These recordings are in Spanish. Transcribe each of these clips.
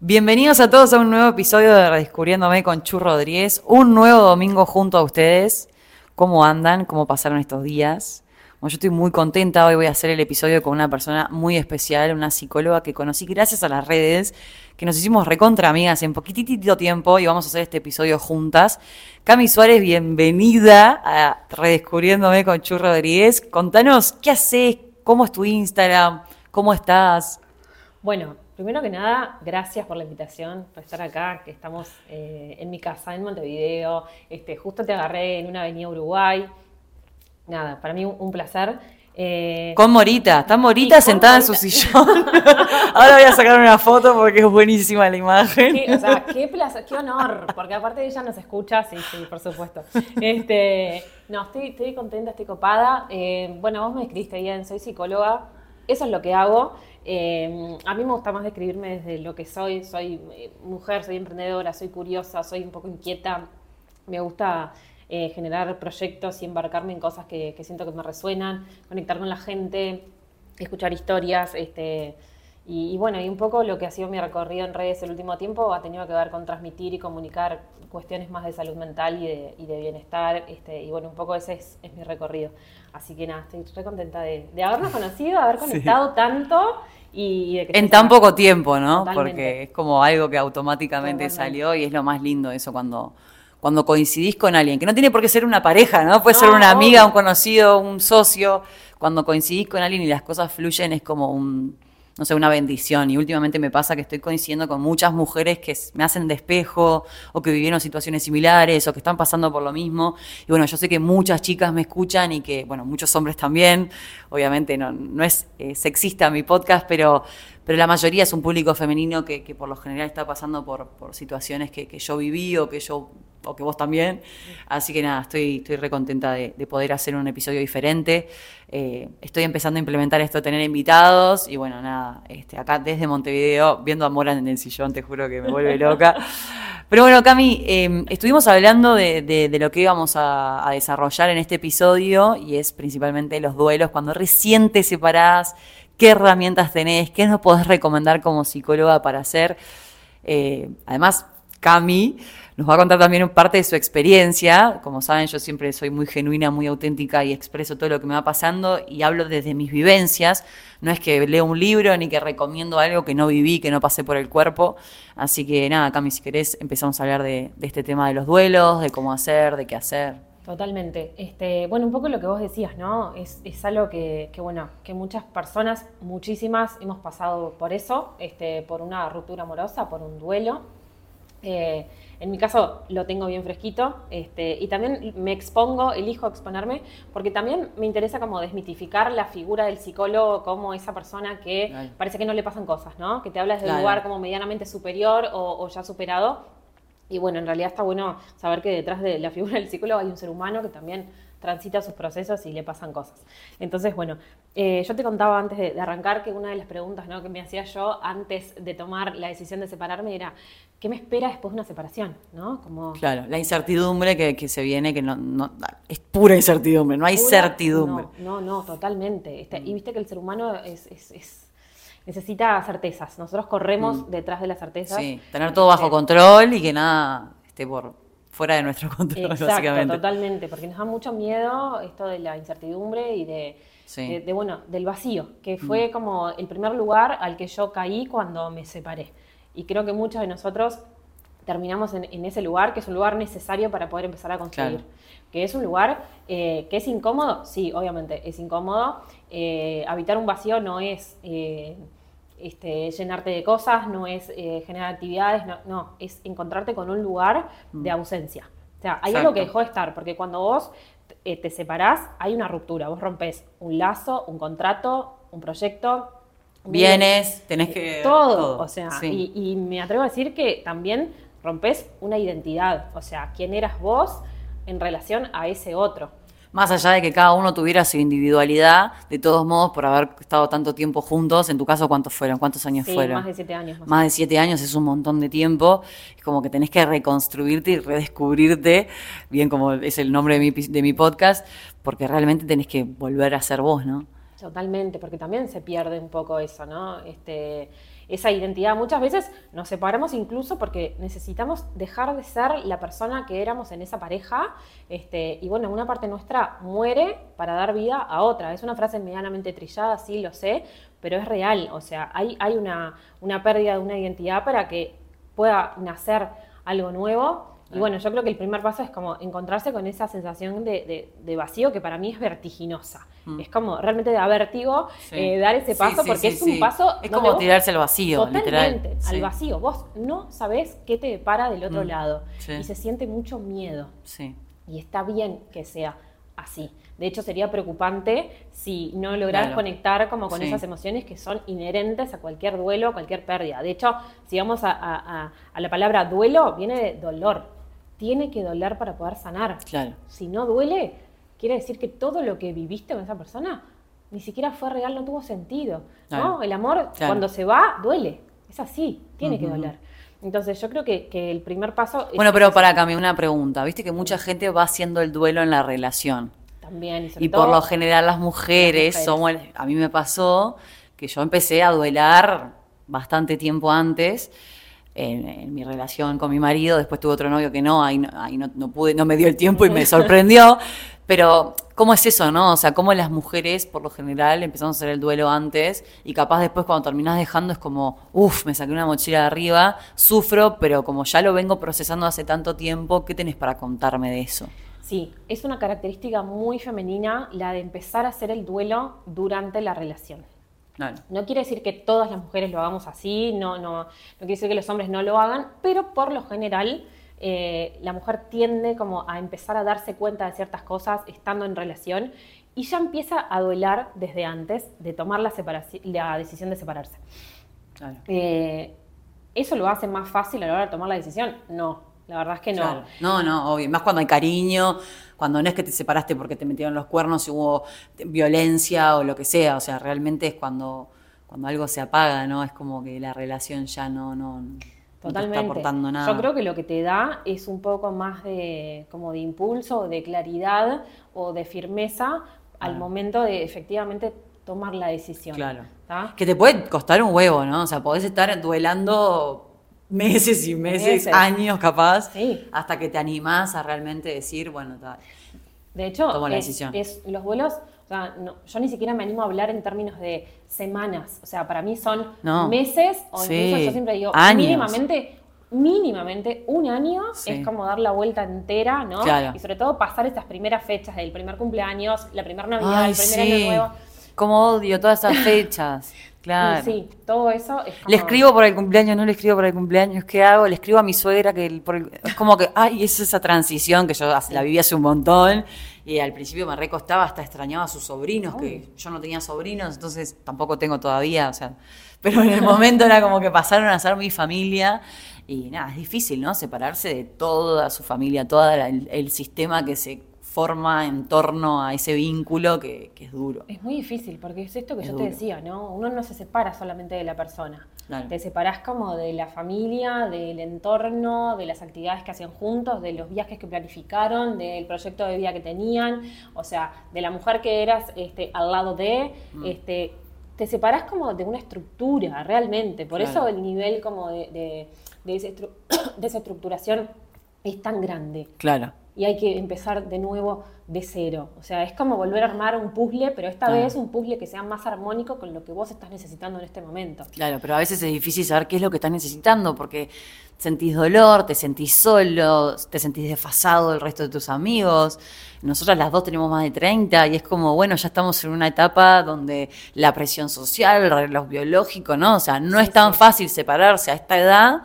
Bienvenidos a todos a un nuevo episodio de Redescubriéndome con Chu Rodríguez. Un nuevo domingo junto a ustedes. ¿Cómo andan? ¿Cómo pasaron estos días? Yo estoy muy contenta. Hoy voy a hacer el episodio con una persona muy especial, una psicóloga que conocí gracias a las redes, que nos hicimos recontra amigas en poquitito tiempo y vamos a hacer este episodio juntas. Cami Suárez, bienvenida a Redescubriéndome con Chu Rodríguez. Contanos, ¿qué haces? ¿Cómo es tu Instagram? ¿Cómo estás? Bueno, Primero que nada, gracias por la invitación, por estar acá, que estamos eh, en mi casa, en Montevideo. Este, justo te agarré en una avenida Uruguay. Nada, para mí un, placer. Eh, con Morita, está Morita sentada en su sillón. Ahora voy a sacar una foto porque es buenísima la imagen. o sea, qué placer, qué honor, porque aparte de ella nos escucha, sí, sí, por supuesto. Este, no, estoy, estoy contenta, estoy copada. Eh, bueno, vos me escribiste bien, soy psicóloga, eso es lo que hago. Eh, a mí me gusta más describirme desde lo que soy. Soy eh, mujer, soy emprendedora, soy curiosa, soy un poco inquieta. Me gusta eh, generar proyectos y embarcarme en cosas que, siento que me resuenan, conectar con la gente, escuchar historias. Este, y, bueno, y un poco lo que ha sido mi recorrido en redes el último tiempo ha tenido que ver con transmitir y comunicar cuestiones más de salud mental y de, bienestar. Este, y bueno, un poco ese es, mi recorrido. Así que nada, estoy re contenta de, habernos conocido, de haber conectado tanto en tan poco tiempo, ¿no? Porque es como algo que automáticamente salió y es lo más lindo eso cuando, cuando coincidís con alguien, que no tiene por qué ser una pareja, ¿no? Puede ser una amiga, un conocido, un socio. Cuando coincidís con alguien y las cosas fluyen es como un, no sé, una bendición. Y últimamente me pasa que estoy coincidiendo con muchas mujeres que me hacen despejo o que vivieron situaciones similares o que están pasando por lo mismo. Y bueno, yo sé que muchas chicas me escuchan y que, bueno, muchos hombres también. Obviamente no, no es eh, sexista mi podcast, pero, pero la mayoría es un público femenino que, que por lo general está pasando por, por situaciones que, que yo viví o que yo o que vos también. Así que nada, estoy, estoy re contenta de, poder hacer un episodio diferente. Eh, estoy empezando a implementar esto, tener invitados y bueno, nada, este, acá desde Montevideo, viendo a Mora en el sillón, te juro que me vuelve loca. Pero bueno, Cami, em, estuvimos hablando de, lo que íbamos a, desarrollar en este episodio y es principalmente los duelos, cuando recién te separás, qué herramientas tenés, qué nos podés recomendar como psicóloga para hacer. Eh, además, Cami nos va a contar también parte de su experiencia. Como saben, yo siempre soy muy genuina, muy auténtica y expreso todo lo que me va pasando y hablo desde mis vivencias. No es que leo un libro ni que recomiendo algo que no viví, que no pasé por el cuerpo. Así que nada, Cami, si querés, empezamos a hablar de, este tema de los duelos, de cómo hacer, de qué hacer. Totalmente. Este, bueno, un poco lo que vos decías, ¿no? Es, algo que, bueno, que muchas personas, muchísimas, hemos pasado por eso, este, por una ruptura amorosa, por un duelo. Eh, en mi caso lo tengo bien fresquito este, y también me expongo, elijo exponerme, porque también me interesa como desmitificar la figura del psicólogo como esa persona que parece que no le pasan cosas, ¿no? Que te hablas de un lugar como medianamente superior o, ya superado. Y bueno, en realidad está bueno saber que detrás de la figura del psicólogo hay un ser humano que también transita sus procesos y le pasan cosas. Entonces, bueno, eh, yo te contaba antes de, arrancar que una de las preguntas que me hacía yo antes de tomar la decisión de separarme era, ¿qué me espera después de una separación? ¿no? Como, claro, la incertidumbre que, se viene, que no, es pura incertidumbre, no hay certidumbre. No, no, totalmente. Este, y viste que el ser humano es, necesita certezas. Nosotros corremos mm. detrás de las certezas. Sí, tener todo bajo control y que nada esté por fuera de nuestro control, Exacto, totalmente, porque nos da mucho miedo esto de la incertidumbre y de, de, bueno, del vacío, que fue mm. como el primer lugar al que yo caí cuando me separé. Y creo que muchos de nosotros terminamos en, ese lugar, que es un lugar necesario para poder empezar a construir. Que es un lugar eh, que es incómodo, sí, obviamente es incómodo. Eh, habitar un vacío no es eh, este, llenarte de cosas, no es generar actividades, no, es encontrarte con un lugar mm. de ausencia. O sea, hay algo que dejó de estar, porque cuando vos te separás, hay una ruptura, vos rompes un lazo, un contrato, un proyecto, Vienes, tenés que... Todo, o sea, y, me atrevo a decir que también rompes una identidad, o sea, quién eras vos en relación a ese otro. Más allá de que cada uno tuviera su individualidad, de todos modos, por haber estado tanto tiempo juntos, en tu caso, ¿cuántos fueron? ¿Cuántos años fueron? Más de siete años. Más, de siete años es un montón de tiempo. Es como que tenés que reconstruirte y redescubrirte, bien como es el nombre de mi, de mi podcast, porque realmente tenés que volver a ser vos, ¿no? Totalmente, porque también se pierde un poco eso, ¿no? Este, esa identidad. Muchas veces nos separamos incluso porque necesitamos dejar de ser la persona que éramos en esa pareja. Este, y bueno, una parte nuestra muere para dar vida a otra. Es una frase medianamente trillada, sí, lo sé, pero es real. O sea, hay, hay una, una pérdida de una identidad para que pueda nacer algo nuevo y bueno, yo creo que el primer paso es como encontrarse con esa sensación de, vacío que para mí es vertiginosa. Mm. Es como realmente da vértigo eh, dar ese paso porque es un paso... Es como tirarse al vacío, totalmente, al vacío. Vos no sabés qué te depara del otro mm. lado y se siente mucho miedo. Y está bien que sea así. De hecho, sería preocupante si no lográs conectar como con esas emociones que son inherentes a cualquier duelo, a cualquier pérdida. De hecho, si vamos a la palabra duelo, viene de dolor tiene que doler para poder sanar. Claro. Si no duele, quiere decir que todo lo que viviste con esa persona ni siquiera fue real, no tuvo sentido. ¿no? El amor, cuando se va, duele. Es así, tiene que doler. Entonces yo creo que, el primer paso... bueno, pero para cambiar una pregunta. Viste que mucha gente va haciendo el duelo en la relación. También. Y, por lo general las mujeres, somos... A mí me pasó que yo empecé a duelar bastante tiempo antes en, mi relación con mi marido, después tuve otro novio que no, ahí, no, pude, no me dio el tiempo y me sorprendió, pero ¿cómo es eso, no? O sea, cómo las mujeres, por lo general, empezamos a hacer el duelo antes y capaz después cuando terminás dejando es como, uff, me saqué una mochila de arriba, sufro, pero como ya lo vengo procesando hace tanto tiempo, ¿qué tenés para contarme de eso? Sí, es una característica muy femenina la de empezar a hacer el duelo durante la relación. No quiere decir que todas las mujeres lo hagamos así, no, no, no quiere decir que los hombres no lo hagan, pero por lo general eh, la mujer tiende como a empezar a darse cuenta de ciertas cosas estando en relación y ya empieza a duelar desde antes de tomar la, la decisión de separarse. Eh, ¿Eso lo hace más fácil a la hora de tomar la decisión? No, la verdad es que no. No, no, obvio. Más cuando hay cariño, cuando no es que te separaste porque te metieron los cuernos y hubo violencia o lo que sea. O sea, realmente es cuando, cuando algo se apaga, ¿no? Es como que la relación ya no, no, Totalmente. está aportando nada. Yo creo que lo que te da es un poco más de, como de impulso, de claridad o de firmeza al momento de efectivamente tomar la decisión. Claro. Que te puede costar un huevo, ¿no? O sea, podés estar duelando meses y meses, años capaz, hasta que te animás a realmente decir, bueno, tal. De hecho, es, los vuelos, o sea, yo ni siquiera me animo a hablar en términos de semanas, o sea, para mí son meses, o incluso yo siempre digo, mínimamente mínimamente un año es como dar la vuelta entera, ¿no? Y sobre todo pasar estas primeras fechas del primer cumpleaños, la primera Navidad, el primer año nuevo. Como odio todas esas fechas. Claro. sí, todo eso es como... Le escribo por el cumpleaños, no le escribo por el cumpleaños, ¿qué hago? Le escribo a mi suegra que es como que, ay, es esa transición que yo la viví hace un montón y al principio me recostaba, hasta extrañaba a sus sobrinos, que yo no tenía sobrinos, entonces tampoco tengo todavía, o sea, pero en el momento era como que pasaron a ser mi familia y nada, es difícil, ¿no? Separarse de toda su familia, todo el sistema que se forma en torno a ese vínculo que, es duro. Es muy difícil, porque es esto que yo te decía, ¿no? Uno no se separa solamente de la persona. Te separás como de la familia, del entorno, de las actividades que hacen juntos, de los viajes que planificaron, del proyecto de vida que tenían, o sea, de la mujer que eras este, al lado de, mm. este, te separás como de una estructura, realmente. Por eso el nivel como de, de, de esa estructuración es tan grande. Claro y hay que empezar de nuevo de cero. O sea, es como volver a armar un puzzle, pero esta vez un puzzle que sea más armónico con lo que vos estás necesitando en este momento. Claro, pero a veces es difícil saber qué es lo que estás necesitando porque sentís dolor, te sentís solo, te sentís desfasado del resto de tus amigos. Nosotras las dos tenemos más de 30 y es como, bueno, ya estamos en una etapa donde la presión social, el reloj biológico, ¿no? O sea, no es tan fácil separarse a esta edad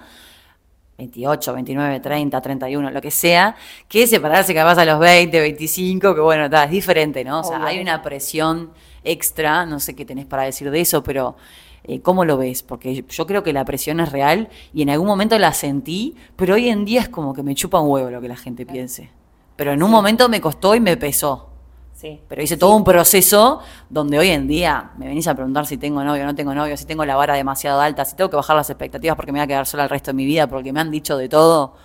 28, 29, 30, 31, lo que sea, que separarse capaz a los 20, 25, que bueno, es diferente, ¿no? O sea, hay una presión extra, no sé qué tenés para decir de eso, pero eh, ¿cómo lo ves? Porque yo creo que la presión es real y en algún momento la sentí, pero hoy en día es como que me chupa un huevo lo que la gente piense. Pero en un momento me costó y me pesó. Pero hice todo un proceso donde hoy en día me venís a preguntar si tengo novio o no tengo novio, si tengo la vara demasiado alta, si tengo que bajar las expectativas porque me voy a quedar sola el resto de mi vida, porque me han dicho de todo.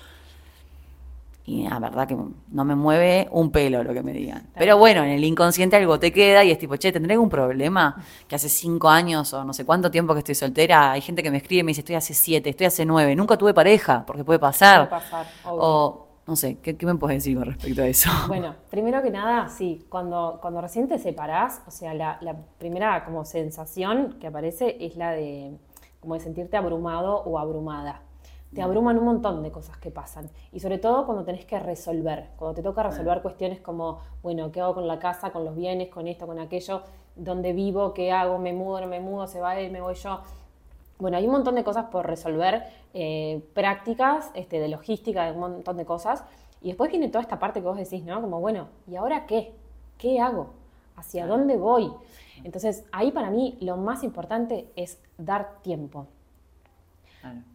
Y la verdad que no me mueve un pelo lo que me digan. Pero bueno, en el inconsciente algo te queda y es tipo, che, ¿tendré algún problema? Que hace cinco años o no sé cuánto tiempo que estoy soltera, hay gente que me escribe y me dice, estoy hace siete, estoy hace nueve, nunca tuve pareja, porque puede pasar. Puede pasar, obvio. O, no sé, ¿qué, me puedes decir con respecto a eso? Bueno, primero que nada, sí, cuando, cuando recién te separás, o sea, la, la primera como sensación que aparece es la de como de sentirte abrumado o abrumada te abruman un montón de cosas que pasan. Y sobre todo cuando tenés que resolver, cuando te toca resolver cuestiones como, bueno, ¿qué hago con la casa, con los bienes, con esto, con aquello? ¿Dónde vivo? ¿Qué hago? ¿Me mudo? ¿No me mudo? ¿Se va él? ¿Me voy yo? Bueno, hay un montón de cosas por resolver, eh, prácticas, este, de logística, de un montón de cosas. Y después viene toda esta parte que vos decís, ¿no? Como, bueno, ¿y ahora qué? ¿Qué hago? ¿Hacia dónde voy? Entonces, ahí para mí lo más importante es dar tiempo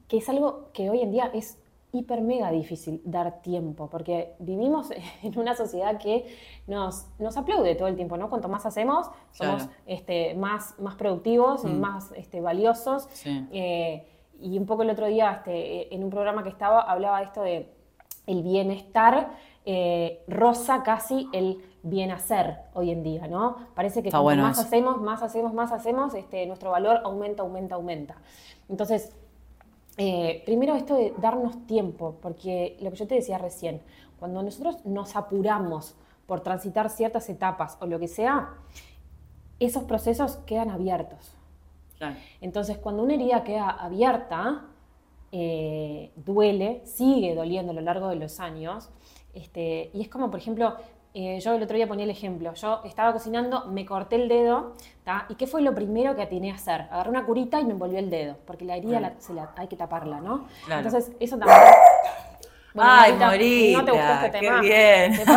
que es algo que hoy en día es hiper mega difícil dar tiempo, porque vivimos en una sociedad que nos, nos aplaude todo el tiempo, ¿no? Cuanto más hacemos, somos este, más, más productivos y mm. más este, valiosos. Eh, y un poco el otro día, este, en un programa que estaba, hablaba de esto de el bienestar, eh, rosa casi el bien hacer hoy en día, ¿no? Parece que cuanto más hacemos, más hacemos, más hacemos, este, nuestro valor aumenta, aumenta, aumenta. Entonces, eh, primero esto de darnos tiempo, porque lo que yo te decía recién, cuando nosotros nos apuramos por transitar ciertas etapas o lo que sea, esos procesos quedan abiertos. Entonces, cuando una herida queda abierta, eh, duele, sigue doliendo a lo largo de los años, este, y es como, por ejemplo, eh, yo el otro día ponía el ejemplo, yo estaba cocinando, me corté el dedo, ¿y qué fue lo primero que atiné a hacer? Agarré una curita y me envolvió el dedo, porque la herida se la, hay que taparla, ¿no? Entonces, eso también... Ay, Morita, ¿no te gustó este qué bien.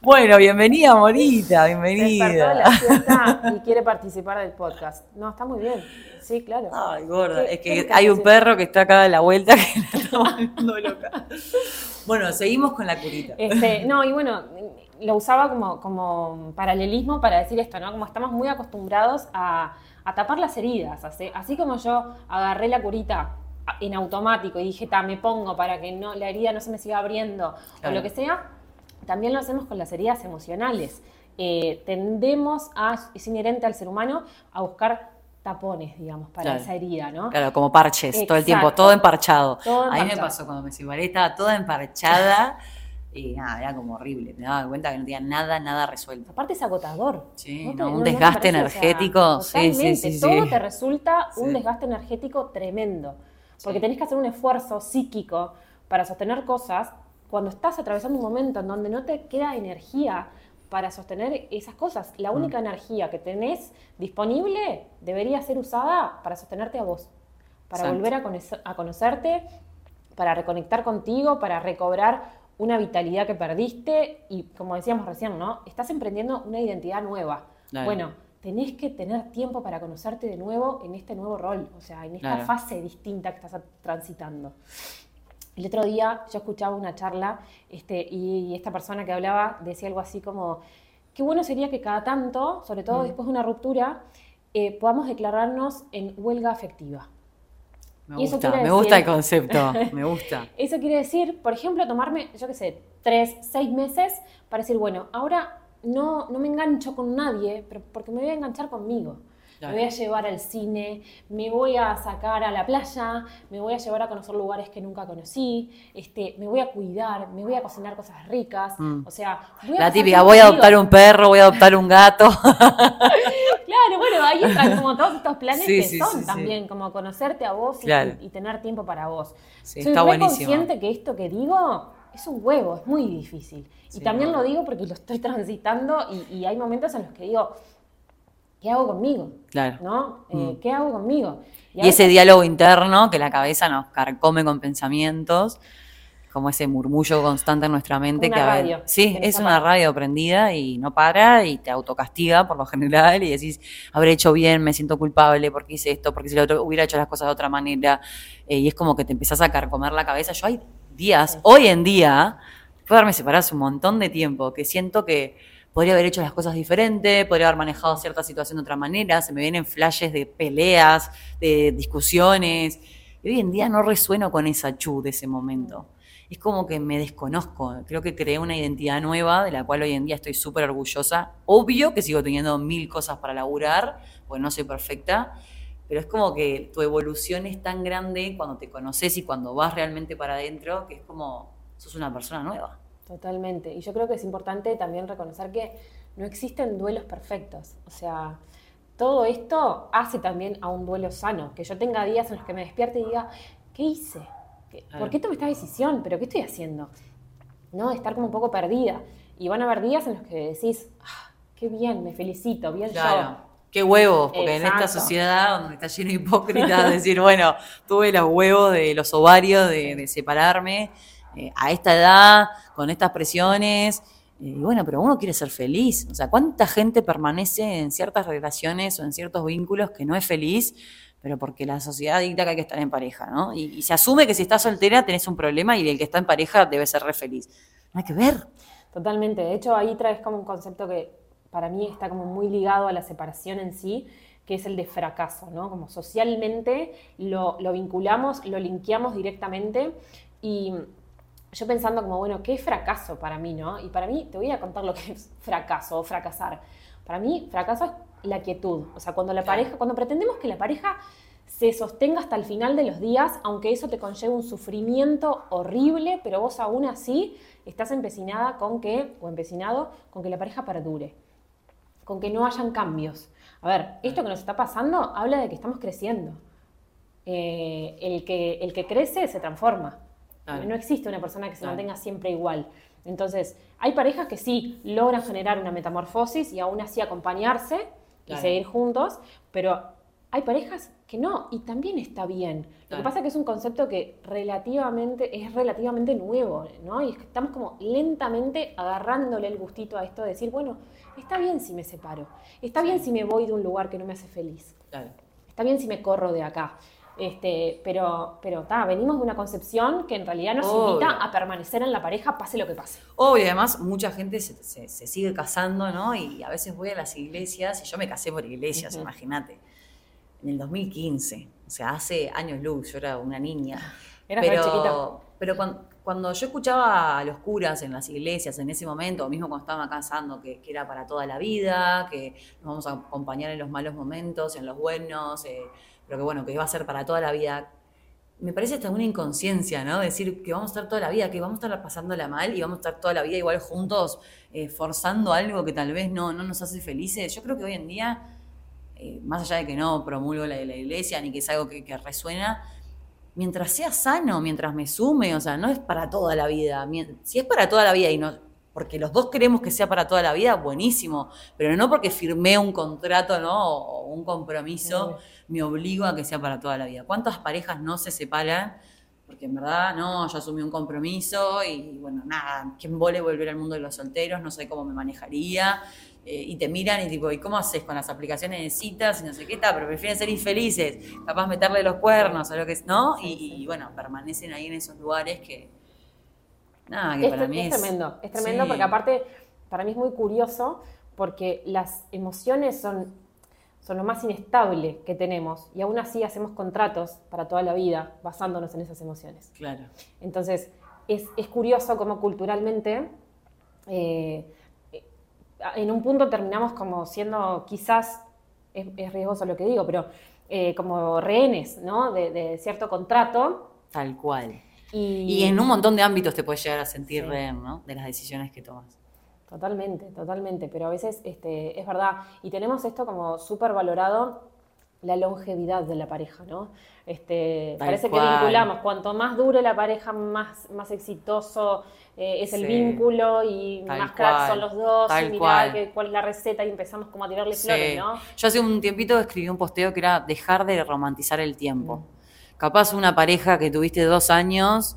bueno, bienvenida, Morita, bienvenida. la fiesta y quiere participar del podcast. No, está muy bien. Sí, claro. Ay, gorda, es que hay un perro que está acá a la vuelta que la está volviendo loca. Bueno, seguimos con la curita. Este, no, y bueno, lo usaba como, como paralelismo para decir esto, ¿no? Como estamos muy acostumbrados a, tapar las heridas. Así, como yo agarré la curita en automático y dije, ta, me pongo para que no, la herida no se me siga abriendo o lo que sea, también lo hacemos con las heridas emocionales. Eh, tendemos a, es inherente al ser humano, a buscar tapones, digamos, para esa herida, ¿no? Claro, como parches, todo el tiempo, todo emparchado. a mí me pasó cuando me separé, estaba toda emparchada y nada, era como horrible. Me daba cuenta que no tenía nada, nada resuelto. Aparte es agotador. Sí, un desgaste energético. sí, sí, sí, todo te resulta un desgaste energético tremendo. Porque tenés que hacer un esfuerzo psíquico para sostener cosas cuando estás atravesando un momento en donde no te queda energía para sostener esas cosas. La mm. única energía que tenés disponible debería ser usada para sostenerte a vos, para volver a, conocerte, para reconectar contigo, para recobrar una vitalidad que perdiste y como decíamos recién, ¿no? Estás emprendiendo una identidad nueva. Bueno, tenés que tener tiempo para conocerte de nuevo en este nuevo rol, o sea, en esta fase distinta que estás transitando. El otro día yo escuchaba una charla este, y esta persona que hablaba decía algo así como, qué bueno sería que cada tanto, sobre todo mm. después de una ruptura, eh, podamos declararnos en huelga afectiva. Me gusta, me gusta el concepto, me gusta. Eso quiere decir, por ejemplo, tomarme, yo qué sé, tres, seis meses para decir, bueno, ahora no, no me engancho con nadie, pero porque me voy a enganchar conmigo. Me voy a llevar al cine, me voy a sacar a la playa, me voy a llevar a conocer lugares que nunca conocí, este, me voy a cuidar, me voy a cocinar cosas ricas. Mm. O sea, la típica, voy a adoptar un perro, voy a adoptar un gato. claro, bueno, ahí están como todos estos planes que son también, como conocerte a vos y, tener tiempo para vos. Soy está muy consciente que esto que digo es un huevo, es muy difícil. y también lo digo porque lo estoy transitando y hay momentos en los que digo, ¿qué hago conmigo? Claro. ¿No? Eh, mm. ¿Qué hago conmigo? Y, ese diálogo interno que la cabeza nos carcome con pensamientos, como ese murmullo constante en nuestra mente. que radio, sí, es una radio prendida y no para y te autocastiga por lo general y decís, habré hecho bien, me siento culpable porque hice esto, porque si lo otro, hubiera hecho las cosas de otra manera. Eh, y es como que te empezás a carcomer la cabeza. Yo hay días, hoy en día, puedo darme separado un montón de tiempo, que siento que podría haber hecho las cosas diferente, podría haber manejado cierta situación de otra manera, se me vienen flashes de peleas, de discusiones. Hoy en día no resueno con esa chu de ese momento. es como que me desconozco. Creo que creé una identidad nueva de la cual hoy en día estoy súper orgullosa. Obvio que sigo teniendo mil cosas para laburar, porque no soy perfecta, pero es como que tu evolución es tan grande cuando te conoces y cuando vas realmente para adentro, que es como sos una persona nueva. Totalmente. Y yo creo que es importante también reconocer que no existen duelos perfectos. O sea, todo esto hace también a un duelo sano. Que yo tenga días en los que me despierte y diga, ¿qué hice? ¿Por qué tomé esta decisión? ¿Pero qué estoy haciendo? ¿No? Estar como un poco perdida. Y van a haber días en los que decís, ah, qué bien, me felicito, bien claro. Qué huevos, porque en esta sociedad donde está lleno de hipócritas, decir, bueno, tuve los huevos de los ovarios de, separarme eh, a esta edad, con estas presiones, y bueno, pero uno quiere ser feliz. O sea, ¿cuánta gente permanece en ciertas relaciones o en ciertos vínculos que no es feliz? Pero porque la sociedad dicta que hay que estar en pareja, ¿no? Y, se asume que si estás soltera tenés un problema y el que está en pareja debe ser re feliz. No hay que ver. Totalmente. De hecho, ahí traes como un concepto que para mí está como muy ligado a la separación en sí, que es el de fracaso, ¿no? Como socialmente lo, lo vinculamos, lo linkeamos directamente y yo pensando como, bueno, ¿qué es fracaso para mí, no? Y para mí, te voy a contar lo que es fracaso o fracasar. Para mí, fracaso es la quietud. O sea, cuando la pareja, cuando pretendemos que la pareja se sostenga hasta el final de los días, aunque eso te conlleve un sufrimiento horrible, pero vos aún así estás empecinada con que, o empecinado, con que la pareja perdure, con que no hayan cambios. A ver, esto que nos está pasando habla de que estamos creciendo. Eh, el, que, el que crece se transforma. No existe una persona que se mantenga siempre igual. Entonces, hay parejas que sí logran generar una metamorfosis y aún así acompañarse y seguir juntos, pero hay parejas que no, y también está bien. Lo que pasa es que es un concepto que relativamente, es relativamente nuevo, ¿no? Y estamos como lentamente agarrándole el gustito a esto de decir, bueno, está bien si me separo, está bien si me voy de un lugar que no me hace feliz, está bien si me corro de acá. Este, pero, pero venimos de una concepción que en realidad nos invita a permanecer en la pareja, pase lo que pase. Obvio, además, mucha gente se, sigue casando, ¿no? Y a veces voy a las iglesias, y yo me casé por iglesias, imagínate, en el 2015, o sea, hace años luz, yo era una niña. Era pero, chiquita. Pero cuando, yo escuchaba a los curas en las iglesias en ese momento, o mismo cuando estaba casando, que, que, era para toda la vida, que nos vamos a acompañar en los malos momentos, en los buenos, eh, pero que bueno, que va a ser para toda la vida. Me parece hasta una inconsciencia, ¿no? Decir que vamos a estar toda la vida, que vamos a estar pasándola mal y vamos a estar toda la vida igual juntos, eh, forzando algo que tal vez no, no nos hace felices. Yo creo que hoy en día, eh, más allá de que no promulgo la la iglesia ni que es algo que, que resuena, mientras sea sano, mientras me sume, o sea, no es para toda la vida. Si es para toda la vida y no, porque los dos queremos que sea para toda la vida, buenísimo, pero no porque firmé un contrato, ¿no? O un compromiso, me obligo a que sea para toda la vida. ¿Cuántas parejas no se separan? Porque en verdad, no, yo asumí un compromiso y bueno, nada, ¿quién vole volver al mundo de los solteros? No sé cómo me manejaría. Eh, y te miran y tipo, ¿y cómo haces con las aplicaciones de citas y no sé qué tal? Pero prefieren ser infelices, capaz meterle los cuernos o lo que es, ¿no? Y, bueno, permanecen ahí en esos lugares que, Nada, que para mí es, tremendo, es tremendo porque aparte para mí es muy curioso porque las emociones son, son lo más inestable que tenemos y aún así hacemos contratos para toda la vida basándonos en esas emociones. Claro. Entonces es, curioso cómo culturalmente eh, en un punto terminamos como siendo quizás, es, riesgoso lo que digo, pero eh, como rehenes ¿no? de cierto contrato. Tal cual. Y, en un montón de ámbitos te puedes llegar a sentir ¿no? De las decisiones que tomas. Totalmente, totalmente. Pero a veces este, es verdad. Y tenemos esto como súper valorado, la longevidad de la pareja, ¿no? Este, parece que vinculamos. Cuanto más dure la pareja, más, más exitoso eh, es el vínculo y más cracks son los dos. y mirar cuál es la receta y empezamos como a tirarle flores, ¿no? Yo hace un tiempito escribí un posteo que era dejar de romantizar el tiempo. Mm capaz una pareja que tuviste dos años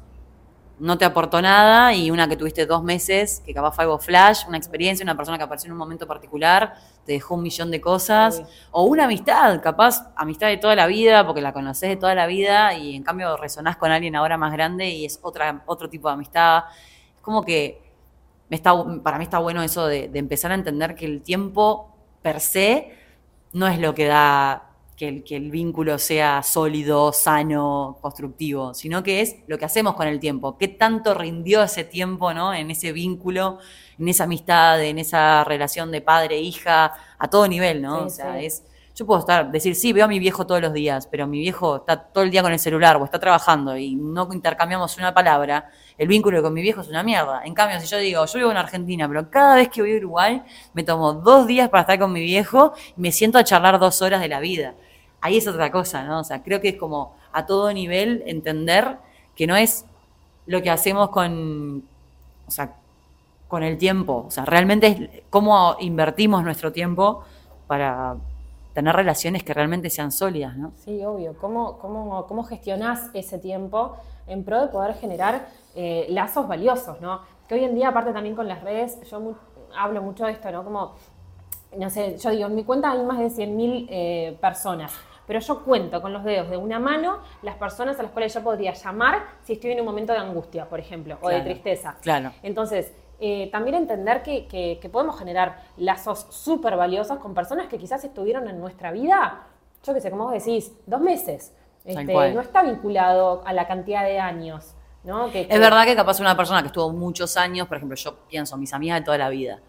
no te aportó nada y una que tuviste dos meses, que capaz fue algo flash, una experiencia, una persona que apareció en un momento particular, te dejó un millón de cosas, o una amistad, capaz amistad de toda la vida, porque la conoces de toda la vida y en cambio resonás con alguien ahora más grande y es otra, otro tipo de amistad. Es como que me está, para mí está bueno eso de, de empezar a entender que el tiempo per se no es lo que da que el, que el vínculo sea sólido, sano, constructivo, sino que es lo que hacemos con el tiempo. ¿Qué tanto rindió ese tiempo ¿no? en ese vínculo, en esa amistad, en esa relación de padre-hija, a todo nivel, ¿no? o sea, es yo puedo estar, decir, sí, veo a mi viejo todos los días, pero mi viejo está todo el día con el celular o está trabajando y no intercambiamos una palabra, el vínculo con mi viejo es una mierda. En cambio, si yo digo, yo vivo en Argentina, pero cada vez que voy a Uruguay, me tomo dos días para estar con mi viejo y me siento a charlar dos horas de la vida. Ahí es otra cosa, ¿no? O sea, creo que es como a todo nivel entender que no es lo que hacemos con, o sea, con el tiempo. O sea, realmente es cómo invertimos nuestro tiempo para tener relaciones que realmente sean sólidas, ¿no? Sí, obvio. ¿Cómo, cómo, cómo ese tiempo en pro de poder generar eh, lazos valiosos, ¿no? Que hoy en día, aparte también con las redes, yo hablo mucho de esto, ¿no? Como, no sé, yo digo, en mi cuenta hay más de 100.000 eh, personas pero yo cuento con los dedos de una mano las personas a las cuales yo podría llamar si estoy en un momento de angustia, por ejemplo, o de tristeza. Claro. Entonces, eh, también entender que, podemos generar lazos súper valiosos con personas que quizás estuvieron en nuestra vida, yo qué sé, como vos decís, dos meses. Este, no está vinculado a la cantidad de años. ¿no? es verdad que capaz una persona que estuvo muchos años, por ejemplo, yo pienso, mis amigas de toda la vida,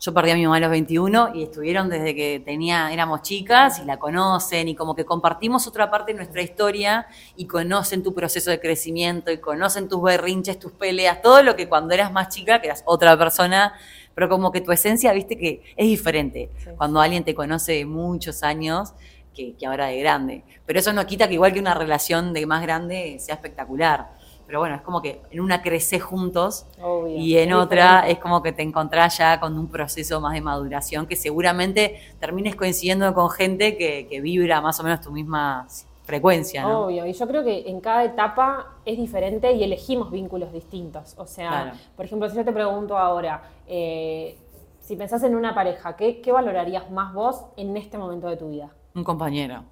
yo perdí a mi mamá a los 21 y estuvieron desde que tenía, éramos chicas y la conocen y como que compartimos otra parte de nuestra historia y conocen tu proceso de crecimiento y conocen tus berrinches, tus peleas, todo lo que cuando eras más chica, que eras otra persona, pero como que tu esencia, viste que es diferente. Cuando alguien te conoce de muchos años que, que ahora de grande. Pero eso no quita que igual que una relación de más grande sea espectacular pero bueno, es como que en una creces juntos y en otra es como que te encontrás ya con un proceso más de maduración que seguramente termines coincidiendo con gente que, vibra más o menos tu misma frecuencia. ¿no? Obvio, y yo creo que en cada etapa es diferente y elegimos vínculos distintos. O sea, por ejemplo, si yo te pregunto ahora, eh, si pensás en una pareja, ¿qué, ¿qué valorarías más vos en este momento de tu vida? Un compañero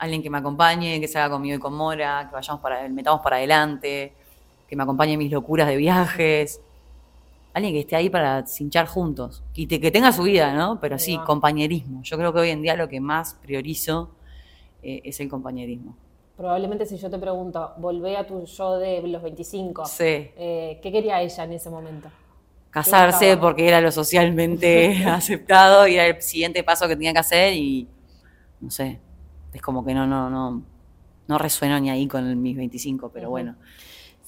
alguien que me acompañe, que se haga conmigo y con Mora, que vayamos para, metamos para adelante, que me acompañe en mis locuras de viajes. Alguien que esté ahí para cinchar juntos. Y que tenga su vida, ¿no? Pero sí, compañerismo. Yo creo que hoy en día lo que más priorizo eh, es el compañerismo. Probablemente si yo te pregunto, volvé a tu yo de los 25. Sí. Eh, ¿Qué quería ella en ese momento? Casarse porque era lo socialmente aceptado y era el siguiente paso que tenía que hacer y no sé, es como que no, no, no, no resueno ni ahí con mis 25, pero bueno.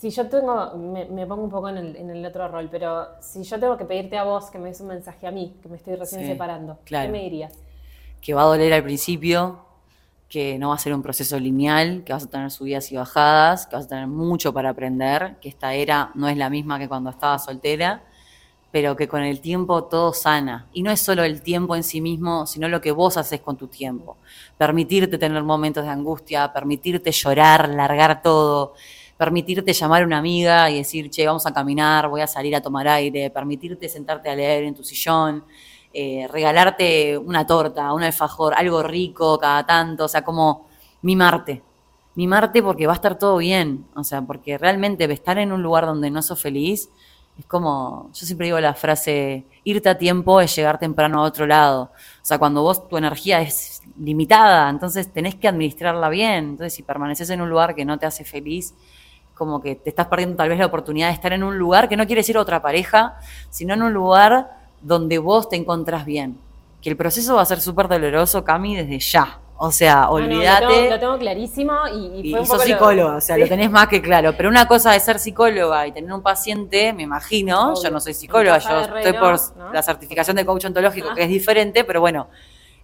Si yo tengo, me, pongo un poco en el, otro rol, pero si yo tengo que pedirte a vos que me des un mensaje a mí, que me estoy recién separando, ¿qué me dirías? Que va a doler al principio, que no va a ser un proceso lineal, que vas a tener subidas y bajadas, que vas a tener mucho para aprender, que esta era no es la misma que cuando estaba soltera, pero que con el tiempo todo sana. Y no es solo el tiempo en sí mismo, sino lo que vos haces con tu tiempo. Permitirte tener momentos de angustia, permitirte llorar, largar todo permitirte llamar a una amiga y decir, che, vamos a caminar, voy a salir a tomar aire, permitirte sentarte a leer en tu sillón, eh, regalarte una torta, un alfajor, algo rico cada tanto, o sea, como mimarte. Mimarte porque va a estar todo bien, o sea, porque realmente estar en un lugar donde no sos feliz es como, yo siempre digo la frase, irte a tiempo es llegar temprano a otro lado. O sea, cuando vos tu energía es limitada, entonces tenés que administrarla bien. Entonces, si permaneces en un lugar que no te hace feliz, como que te estás perdiendo tal vez la oportunidad de estar en un lugar que no quiere decir otra pareja, sino en un lugar donde vos te encontrás bien. Que el proceso va a ser súper doloroso, Cami, desde ya. O sea, olvídate. lo, tengo, clarísimo y, y, sos psicóloga, o sea, lo tenés más que claro. Pero una cosa es ser psicóloga y tener un paciente, me imagino, yo no soy psicóloga, yo estoy por la certificación de coach ontológico, ah. que es diferente, pero bueno,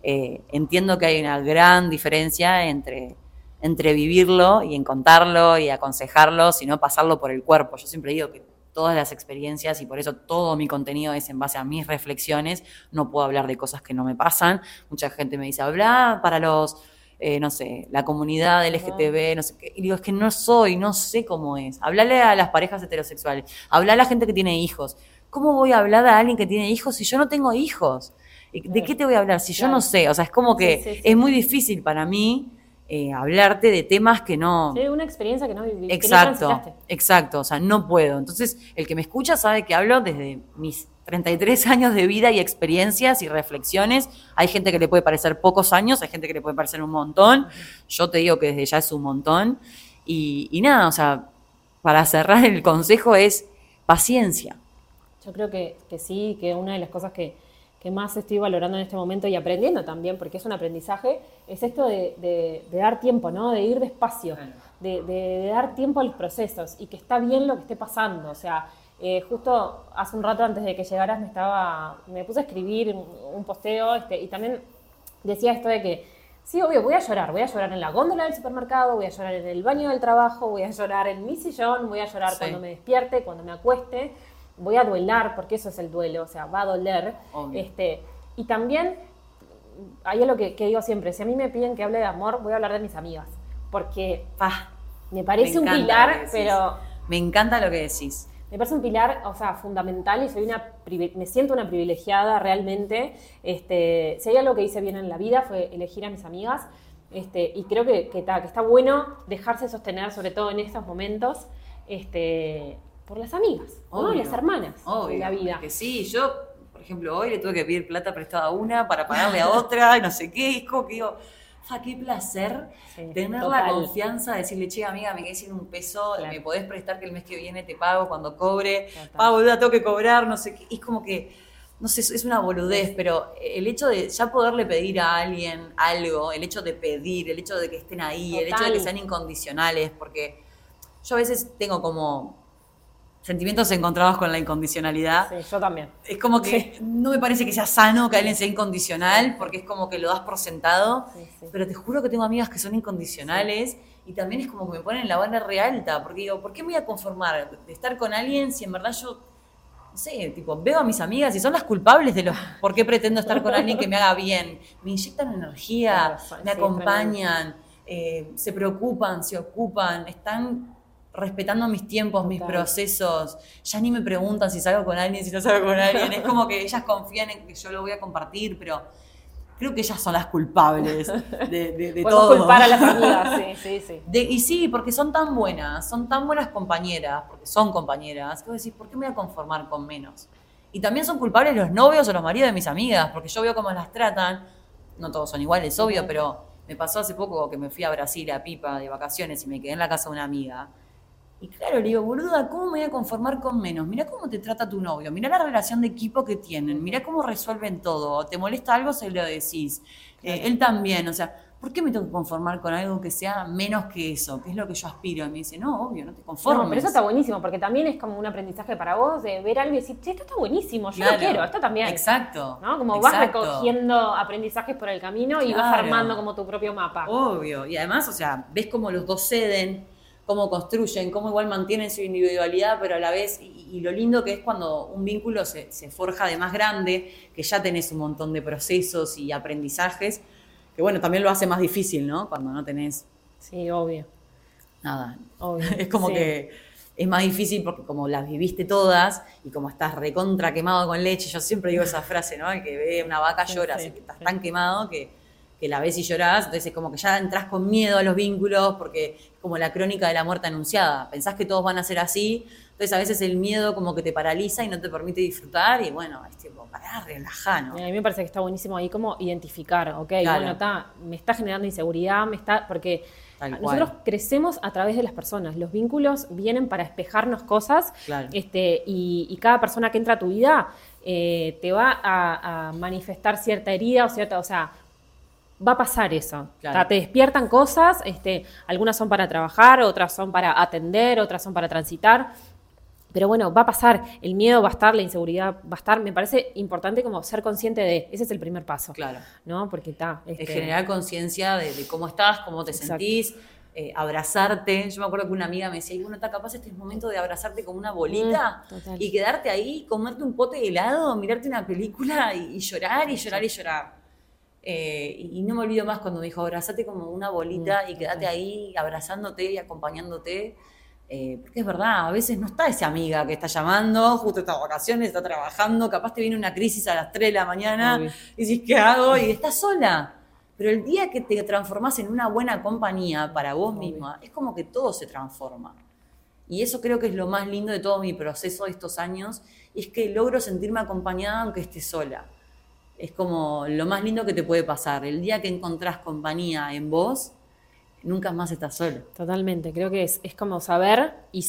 eh, entiendo que hay una gran diferencia entre entre vivirlo y en contarlo y aconsejarlo, sino pasarlo por el cuerpo. Yo siempre digo que todas las experiencias y por eso todo mi contenido es en base a mis reflexiones, no puedo hablar de cosas que no me pasan. Mucha gente me dice, habla para los, eh, no sé, la comunidad LGTB, no sé qué. Y digo, es que no soy, no sé cómo es. Hablale a las parejas heterosexuales, habla a la gente que tiene hijos. ¿Cómo voy a hablar a alguien que tiene hijos si yo no tengo hijos? ¿De qué te voy a hablar si yo no sé? O sea, es como que es muy difícil para mí eh, hablarte de temas que no... Sí, una experiencia que no Exacto, exacto, o sea, no puedo. Entonces, el que me escucha sabe que hablo desde mis 33 años de vida y experiencias y reflexiones. Hay gente que le puede parecer pocos años, hay gente que le puede parecer un montón. Yo te digo que desde ya es un montón. Y, y nada, o sea, para cerrar el consejo es paciencia. Yo creo que, que sí, que una de las cosas que, que, más estoy valorando en este momento y aprendiendo también, porque es un aprendizaje, es esto de, de, dar tiempo, ¿no? De ir despacio, de, de, dar tiempo a los procesos y que está bien lo que esté pasando. O sea, eh, justo hace un rato antes de que llegaras me estaba, me puse a escribir un, posteo este, y también decía esto de que Sí, obvio, voy a llorar. Voy a llorar en la góndola del supermercado, voy a llorar en el baño del trabajo, voy a llorar en mi sillón, voy a llorar cuando me despierte, cuando me acueste. Voy a duelar, porque eso es el duelo, o sea, va a doler. Este, y también, hay algo que, que, digo siempre, si a mí me piden que hable de amor, voy a hablar de mis amigas. Porque ah, me parece un pilar, pero... Me encanta lo que decís me parece un pilar, o sea, fundamental y soy una, me siento una privilegiada realmente. Este, si hay algo que hice bien en la vida fue elegir a mis amigas este, y creo que, que, que está bueno dejarse sostener, sobre todo en estos momentos, este, por las amigas, ¿no? las hermanas de la vida. Que sí, yo, por ejemplo, hoy le tuve que pedir plata prestada a una para pagarle a otra, y no sé qué, es como que digo qué placer tener la confianza de decirle, che, amiga, me quedé sin un peso, me podés prestar que el mes que viene te pago cuando cobre, pago, boluda, tengo que cobrar, no sé qué. Es como que, no sé, es una boludez, pero el hecho de ya poderle pedir a alguien algo, el hecho de pedir, el hecho de que estén ahí, el hecho de que sean incondicionales, porque yo a veces tengo como sentimientos encontrados con la incondicionalidad. Sí, yo también. Es como que no me parece que sea sano que alguien sea incondicional, porque es como que lo das por sentado, pero te juro que tengo amigas que son incondicionales y también es como que me ponen la banda re alta, porque digo, ¿por qué me voy a conformar de estar con alguien si en verdad yo, no sé, tipo, veo a mis amigas y son las culpables de lo, por qué pretendo estar con alguien que me haga bien? Me inyectan energía, me acompañan, eh, se preocupan, se ocupan, están respetando mis tiempos, mis procesos. Ya ni me preguntan si salgo con alguien, si no salgo con alguien. Es como que ellas confían en que yo lo voy a compartir, pero creo que ellas son las culpables de, de, de todo. culpar a las amigas, sí, sí, sí. y sí, porque son tan buenas, son tan buenas compañeras, porque son compañeras, que vos decís, ¿por qué me voy a conformar con menos? Y también son culpables los novios o los maridos de mis amigas, porque yo veo cómo las tratan. No todos son iguales, obvio, pero me pasó hace poco que me fui a Brasil a Pipa de vacaciones y me quedé en la casa de una amiga. Y claro, le digo, boluda, ¿cómo me voy a conformar con menos? Mira cómo te trata tu novio, mira la relación de equipo que tienen, mira cómo resuelven todo. ¿Te molesta algo? Se lo decís. Eh, él también, o sea, ¿por qué me tengo que conformar con algo que sea menos que eso? Que es lo que yo aspiro. Y me dice, no, obvio, no te conformes. pero eso está buenísimo, porque también es como un aprendizaje para vos de ver algo y decir, che, esto está buenísimo, yo lo quiero, esto también. Exacto. ¿no? Como vas recogiendo aprendizajes por el camino y vas armando como tu propio mapa. Obvio. Y además, o sea, ves cómo los dos ceden cómo construyen, cómo igual mantienen su individualidad, pero a la vez, y, lo lindo que es cuando un vínculo se, forja de más grande, que ya tenés un montón de procesos y aprendizajes, que bueno, también lo hace más difícil, ¿no? Cuando no tenés... Sí, obvio. Nada. Obvio. Es como que es más difícil porque como las viviste todas y como estás recontra quemado con leche, yo siempre digo esa frase, ¿no? El que ve una vaca llora, así que estás tan quemado que que la ves y llorás, entonces es como que ya entras con miedo a los vínculos, porque es como la crónica de la muerte anunciada, pensás que todos van a ser así, entonces a veces el miedo como que te paraliza y no te permite disfrutar, y bueno, es tipo, pará, relajá, ¿no? A mí me parece que está buenísimo ahí como identificar, ok, bueno, está, me está generando inseguridad, me está, porque nosotros crecemos a través de las personas, los vínculos vienen para espejarnos cosas, este, y, cada persona que entra a tu vida eh, te va a, a manifestar cierta herida o cierta, o sea, va a pasar eso. te despiertan cosas, este, algunas son para trabajar, otras son para atender, otras son para transitar. Pero bueno, va a pasar, el miedo va a estar, la inseguridad va a estar. Me parece importante como ser consciente de, ese es el primer paso. Claro. ¿No? Porque está. Este... Es generar conciencia de, cómo estás, cómo te sentís, eh, abrazarte. Yo me acuerdo que una amiga me decía, bueno, está capaz este es el momento de abrazarte como una bolita mm, y quedarte ahí, comerte un pote de helado, mirarte una película y llorar y llorar y llorar. Eh, y no me olvido más cuando me dijo, abrazate como una bolita mm, y quédate ahí abrazándote y acompañándote. Eh, porque es verdad, a veces no está esa amiga que está llamando, justo está de vacaciones, está trabajando, capaz te viene una crisis a las 3 de la mañana y dices, ¿qué hago? Y estás sola. Pero el día que te transformas en una buena compañía para vos misma, es como que todo se transforma. Y eso creo que es lo más lindo de todo mi proceso de estos años, es que logro sentirme acompañada aunque esté sola. Es como lo más lindo que te puede pasar. El día que encontrás compañía en vos, nunca más estás solo. Totalmente, creo que es, como saber, y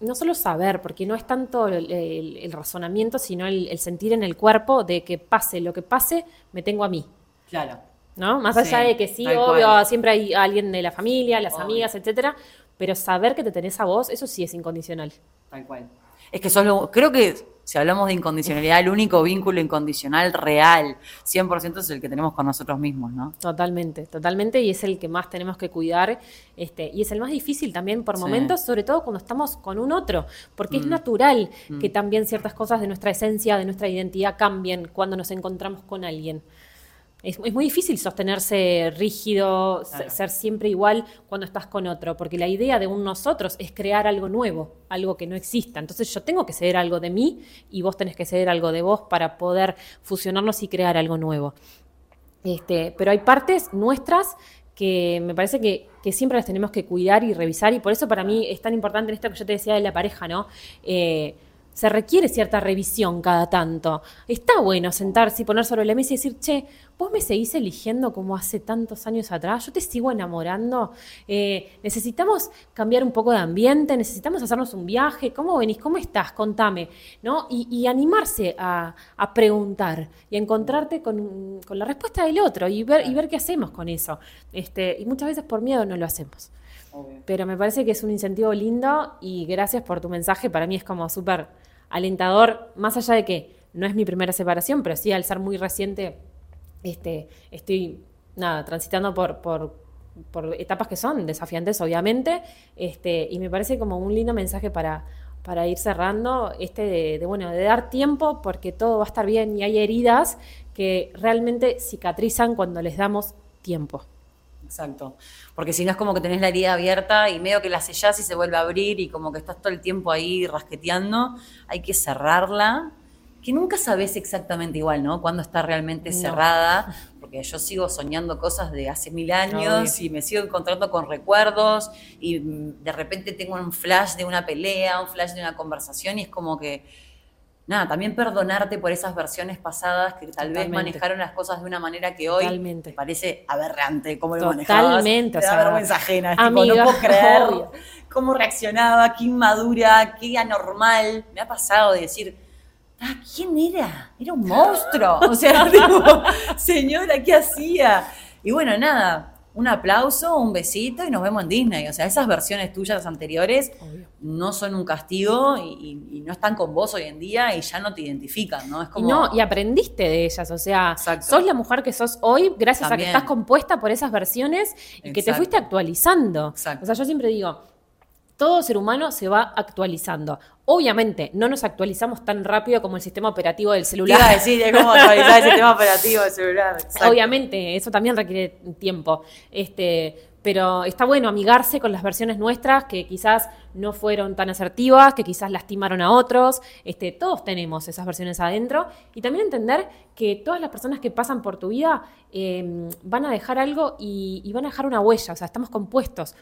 no solo saber, porque no es tanto el, razonamiento, sino el, sentir en el cuerpo de que pase lo que pase, me tengo a mí. Claro. ¿No? Más allá de que sí, obvio, siempre hay alguien de la familia, las amigas, etcétera, pero saber que te tenés a vos, eso sí es incondicional. Tal cual. Es que solo, creo que si hablamos de incondicionalidad, el único vínculo incondicional real, 100% es el que tenemos con nosotros mismos, ¿no? Totalmente, totalmente, y es el que más tenemos que cuidar, este, y es el más difícil también por momentos, sobre todo cuando estamos con un otro, porque es mm. natural mm. que también ciertas cosas de nuestra esencia, de nuestra identidad cambien cuando nos encontramos con alguien. Es, muy difícil sostenerse rígido, ser siempre igual cuando estás con otro, porque la idea de un nosotros es crear algo nuevo, algo que no exista. Entonces yo tengo que ceder algo de mí y vos tenés que ceder algo de vos para poder fusionarnos y crear algo nuevo. Este, pero hay partes nuestras que me parece que, siempre las tenemos que cuidar y revisar y por eso para mí es tan importante en esto que yo te decía de la pareja, ¿no? Eh, se requiere cierta revisión cada tanto. Está bueno sentarse y poner sobre la mesa y decir, che, vos me seguís eligiendo como hace tantos años atrás, yo te sigo enamorando, eh, necesitamos cambiar un poco de ambiente, necesitamos hacernos un viaje, ¿cómo venís? ¿Cómo estás? Contame, ¿no? Y, animarse a, preguntar y encontrarte con, la respuesta del otro y ver, y ver qué hacemos con eso. Este, y muchas veces por miedo no lo hacemos. Pero me parece que es un incentivo lindo y gracias por tu mensaje. Para mí es como súper alentador, más allá de que no es mi primera separación, pero sí al ser muy reciente, este, estoy nada, transitando por, por, etapas que son desafiantes, obviamente, este, y me parece como un lindo mensaje para, para ir cerrando, este de, bueno, de dar tiempo porque todo va a estar bien y hay heridas que realmente cicatrizan cuando les damos tiempo. Exacto. Porque si no es como que tenés la herida abierta y medio que la sellás y se vuelve a abrir y como que estás todo el tiempo ahí rasqueteando, hay que cerrarla, que nunca sabes exactamente igual, ¿no? Cuando está realmente cerrada, porque yo sigo soñando cosas de hace mil años y me sigo encontrando con recuerdos y de repente tengo un flash de una pelea, un flash de una conversación y es como que nada, también perdonarte por esas versiones pasasadas que tal vez manejaron las cosas de una manera que hoy te parece aberrante cómo lo manejabas. Totalmente. Te da vergüenza ajena. no puedo creer cómo reaccionaba, qué inmadura, qué anormal. Me ha pasado de decir, ah, ¿quién era? Era un monstruo. O sea, digo, señora, ¿qué hacía? Y bueno, nada, un aplauso, un besito y nos vemos en Disney. O sea, esas versiones tuyas anteriores no son un castigo y, no están con vos hoy en día y ya no te identifican, ¿no? Es como... Y, no, y aprendiste de ellas, o sea, sos la mujer que sos hoy gracias a que estás compuesta por esas versiones y que te fuiste actualizando. O sea, yo siempre digo, todo ser humano se va actualizando. Obviamente, no nos actualizamos tan rápido como el sistema operativo del celular. Iba a decir, cómo actualizar el sistema operativo del celular. Obviamente, eso también requiere tiempo. Este, pero está bueno amigarse con las versiones nuestras que quizás no fueron tan asertivas, que quizás lastimaron a otros. Este, todos tenemos esas versiones adentro. Y también entender que todas las personas que pasan por tu vida em, van a dejar algo y, y, van a dejar una huella. O sea, estamos compuestos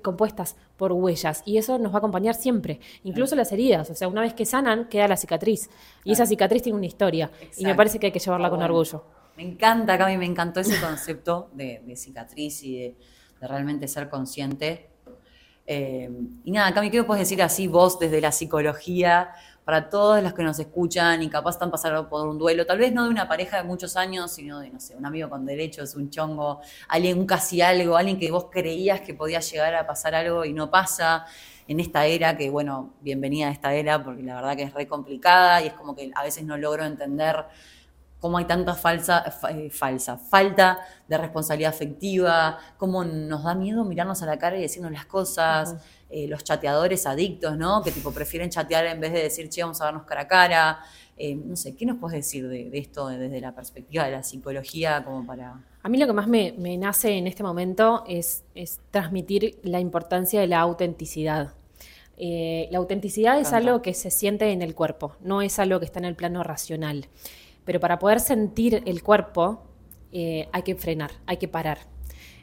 compuestas por huellas. Y eso nos va a acompañar siempre, incluso las heridas, o sea, una vez que sanan queda la cicatriz. Y esa cicatriz tiene una historia. Y me parece que hay que llevarla con orgullo. Me encanta, Cami, me encantó ese concepto de, cicatriz y de, realmente ser consciente. Eh, y nada, Cami, ¿qué me puedes decir así vos desde la psicología? Para todos los que nos escuchan y capaz están pasando por un duelo, tal vez no de una pareja de muchos años, sino de, no sé, un amigo con derechos, un chongo, alguien, un casi algo, alguien que vos creías que podía llegar a pasar algo y no pasa en esta era, que bueno, bienvenida a esta era, porque la verdad que es re complicada y es como que a veces no logro entender cómo hay tanta falsa, eh, falsa, falta de responsabilidad afectiva, cómo nos da miedo mirarnos a la cara y decirnos las cosas. Eh, los chateadores adictos, ¿no? Que tipo prefieren chatear en vez de decir, che, vamos a vernos cara a cara. Eh, no sé, ¿qué nos puedes decir de, esto desde la perspectiva de la psicología como para... A mí lo que más me, nace en este momento es, transmitir la importancia de la autenticidad. Eh, la autenticidad es algo que se siente en el cuerpo, no es algo que está en el plano racional. Pero para poder sentir el cuerpo hay que frenar, hay que parar.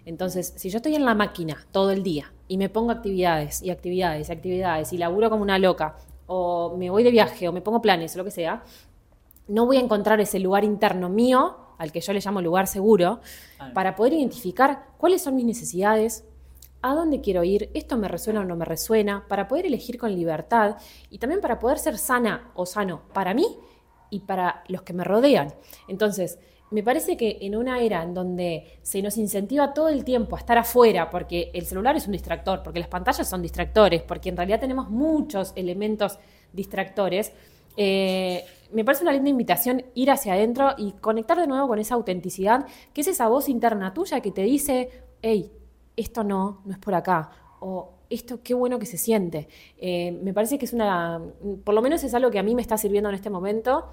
Entonces, si yo estoy en la máquina todo el día y me pongo actividades y actividades y actividades y laburo como una loca, o me voy de viaje o me pongo planes o lo que sea, no voy a encontrar ese lugar interno mío, al que yo le llamo lugar seguro, para poder identificar cuáles son mis necesidades, a dónde quiero ir, esto me resuena o no me resuena, para poder elegir con libertad y también para poder ser sana o sano para mí y para los que me rodean. Entonces, me parece que en una era en donde se nos incentiva todo el tiempo a estar afuera, porque el celular es un distractor, porque las pantallas son distractores, porque en realidad tenemos muchos elementos distractores, eh, me parece una linda invitación ir hacia adentro y conectar de nuevo con esa autenticidad, que es esa voz interna tuya que te dice, hey, esto no, no es por acá, esto qué bueno que se siente. Eh, me parece que es una, por lo menos es algo que a mí me está sirviendo en este momento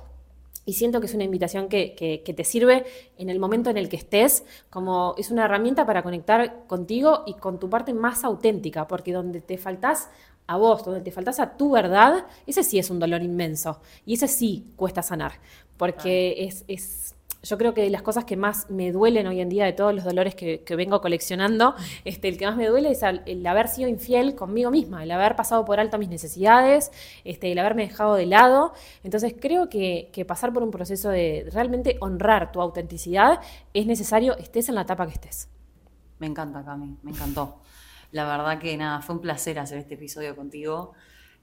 y siento que es una invitación que, te sirve en el momento en el que estés, como es una herramienta para conectar contigo y con tu parte más auténtica, porque donde te faltás a vos, donde te faltás a tu verdad, ese sí es un dolor inmenso y ese sí cuesta sanar, porque es, es yo creo que de las cosas que más me duelen hoy en día, de todos los dolores que, vengo coleccionando, este, el que más me duele es el, haber sido infiel conmigo misma, el haber pasado por alto mis necesidades, este, el haberme dejado de lado. Entonces creo que, pasar por un proceso de realmente honrar tu autenticidad es necesario, estés en la etapa que estés. Me encanta, Cami, me encantó. La verdad que nada, fue un placer hacer este episodio contigo.